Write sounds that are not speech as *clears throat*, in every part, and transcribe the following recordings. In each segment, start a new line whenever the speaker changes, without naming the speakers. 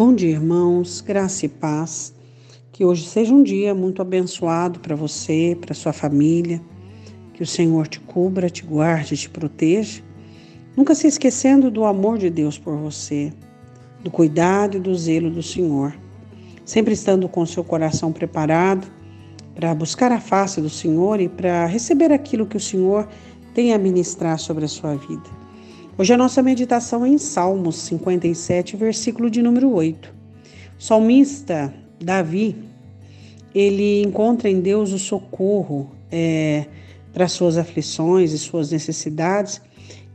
Bom dia, irmãos, graça e paz. Que hoje seja um dia muito abençoado para você, para sua família. Que o Senhor te cubra, te guarde, te proteja. Nunca se esquecendo do amor de Deus por você, do cuidado e do zelo do Senhor. Sempre estando com seu coração preparado para buscar a face do Senhor e para receber aquilo que o Senhor tem a ministrar sobre a sua vida. Hoje a nossa meditação é em Salmos 57, versículo de número 8. O salmista Davi, ele encontra em Deus o socorro é, para suas aflições e suas necessidades,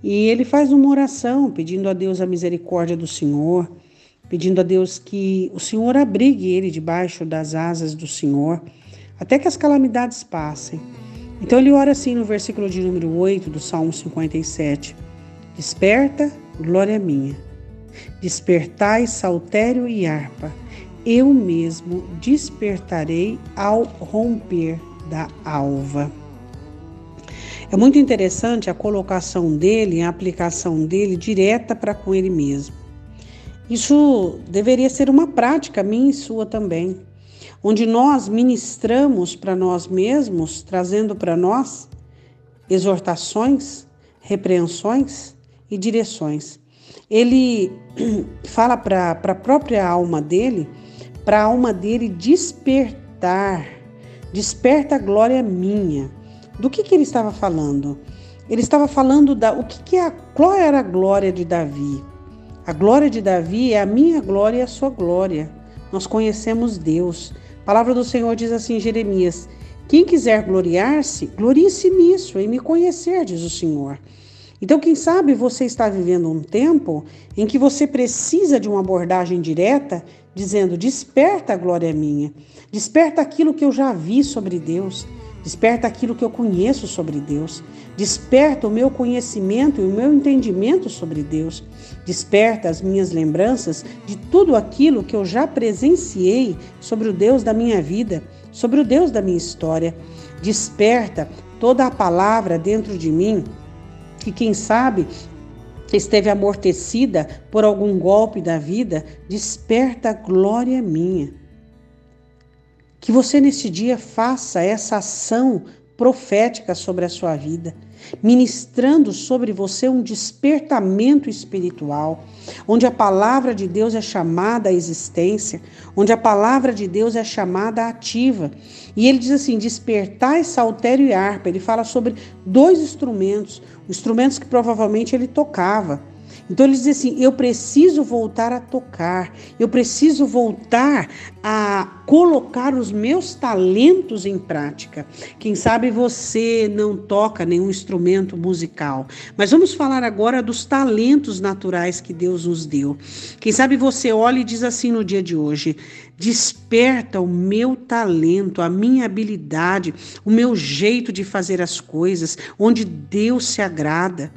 e ele faz uma oração pedindo a Deus a misericórdia do Senhor, pedindo a Deus que o Senhor abrigue ele debaixo das asas do Senhor, até que as calamidades passem. Então ele ora assim no versículo de número 8 do Salmo 57. Desperta, glória minha. Despertai saltério e harpa. Eu mesmo despertarei ao romper da alva. É muito interessante a colocação dele, a aplicação dele direta para com ele mesmo. Isso deveria ser uma prática minha e sua também, onde nós ministramos para nós mesmos, trazendo para nós exortações, repreensões, e direções. Ele *clears throat* fala para a própria alma dele, para a alma dele despertar, desperta a glória minha. Do que, que ele estava falando? Ele estava falando da o que, que é a, qual era a glória de Davi. A glória de Davi é a minha glória e a sua glória. Nós conhecemos Deus. A palavra do Senhor diz assim em Jeremias: Quem quiser gloriar-se, glorie-se nisso, em me conhecer, diz o Senhor. Então, quem sabe você está vivendo um tempo em que você precisa de uma abordagem direta, dizendo: Desperta a glória minha, desperta aquilo que eu já vi sobre Deus, desperta aquilo que eu conheço sobre Deus, desperta o meu conhecimento e o meu entendimento sobre Deus, desperta as minhas lembranças de tudo aquilo que eu já presenciei sobre o Deus da minha vida, sobre o Deus da minha história. Desperta toda a palavra dentro de mim que, quem sabe, esteve amortecida por algum golpe da vida, desperta a glória minha. Que você neste dia faça essa ação profética sobre a sua vida ministrando sobre você um despertamento espiritual, onde a palavra de Deus é chamada à existência, onde a palavra de Deus é chamada ativa. E ele diz assim: despertai saltério e harpa. Ele fala sobre dois instrumentos, instrumentos que provavelmente ele tocava. Então ele diz assim: eu preciso voltar a tocar, eu preciso voltar a colocar os meus talentos em prática. Quem sabe você não toca nenhum instrumento musical, mas vamos falar agora dos talentos naturais que Deus nos deu. Quem sabe você olha e diz assim no dia de hoje: desperta o meu talento, a minha habilidade, o meu jeito de fazer as coisas, onde Deus se agrada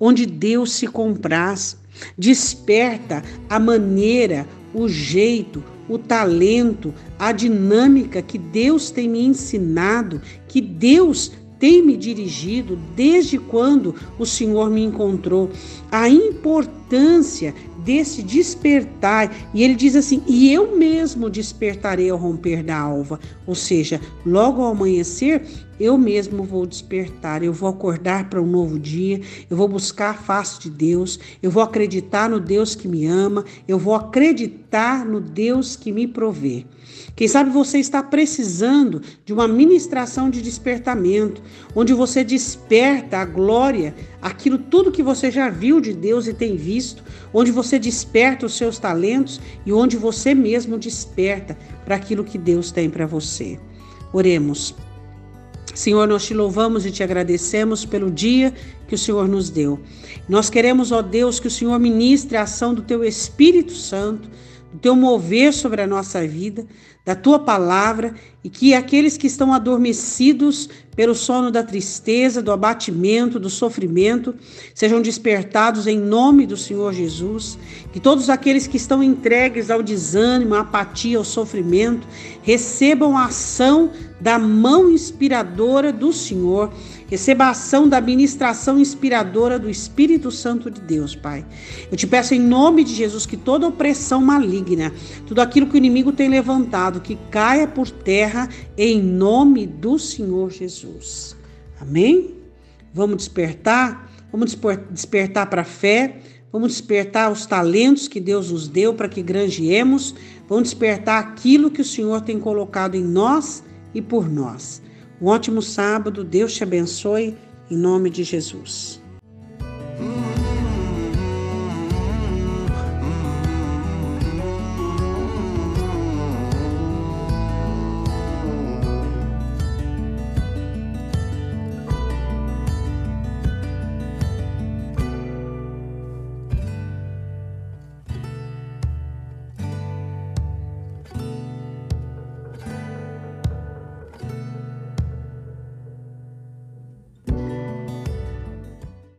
onde Deus se compraz. Desperta a maneira, o jeito, o talento, a dinâmica que Deus tem me ensinado, que Deus tem me dirigido desde quando o Senhor me encontrou. A importância desse despertar. E ele diz assim: E eu mesmo despertarei ao romper da alva. Ou seja, logo ao amanhecer, eu mesmo vou despertar, eu vou acordar para um novo dia, eu vou buscar a face de Deus, eu vou acreditar no Deus que me ama, eu vou acreditar no Deus que me provê. Quem sabe você está precisando de uma ministração de despertamento, onde você desperta a glória, aquilo tudo que você já viu de Deus e tem visto, onde você desperta os seus talentos e onde você mesmo desperta para aquilo que Deus tem para você. Oremos. Senhor, nós te louvamos e te agradecemos pelo dia que o Senhor nos deu. Nós queremos, ó Deus, que o Senhor ministre a ação do teu Espírito Santo do teu mover sobre a nossa vida, da tua palavra e que aqueles que estão adormecidos pelo sono da tristeza, do abatimento, do sofrimento, sejam despertados em nome do Senhor Jesus, que todos aqueles que estão entregues ao desânimo, à apatia, ao sofrimento, recebam a ação da mão inspiradora do Senhor Receba a ação da administração inspiradora do Espírito Santo de Deus, Pai. Eu te peço em nome de Jesus que toda opressão maligna, tudo aquilo que o inimigo tem levantado, que caia por terra em nome do Senhor Jesus. Amém? Vamos despertar? Vamos despertar para a fé, vamos despertar os talentos que Deus nos deu para que granjeemos, vamos despertar aquilo que o Senhor tem colocado em nós e por nós. Um ótimo sábado, Deus te abençoe, em nome de Jesus.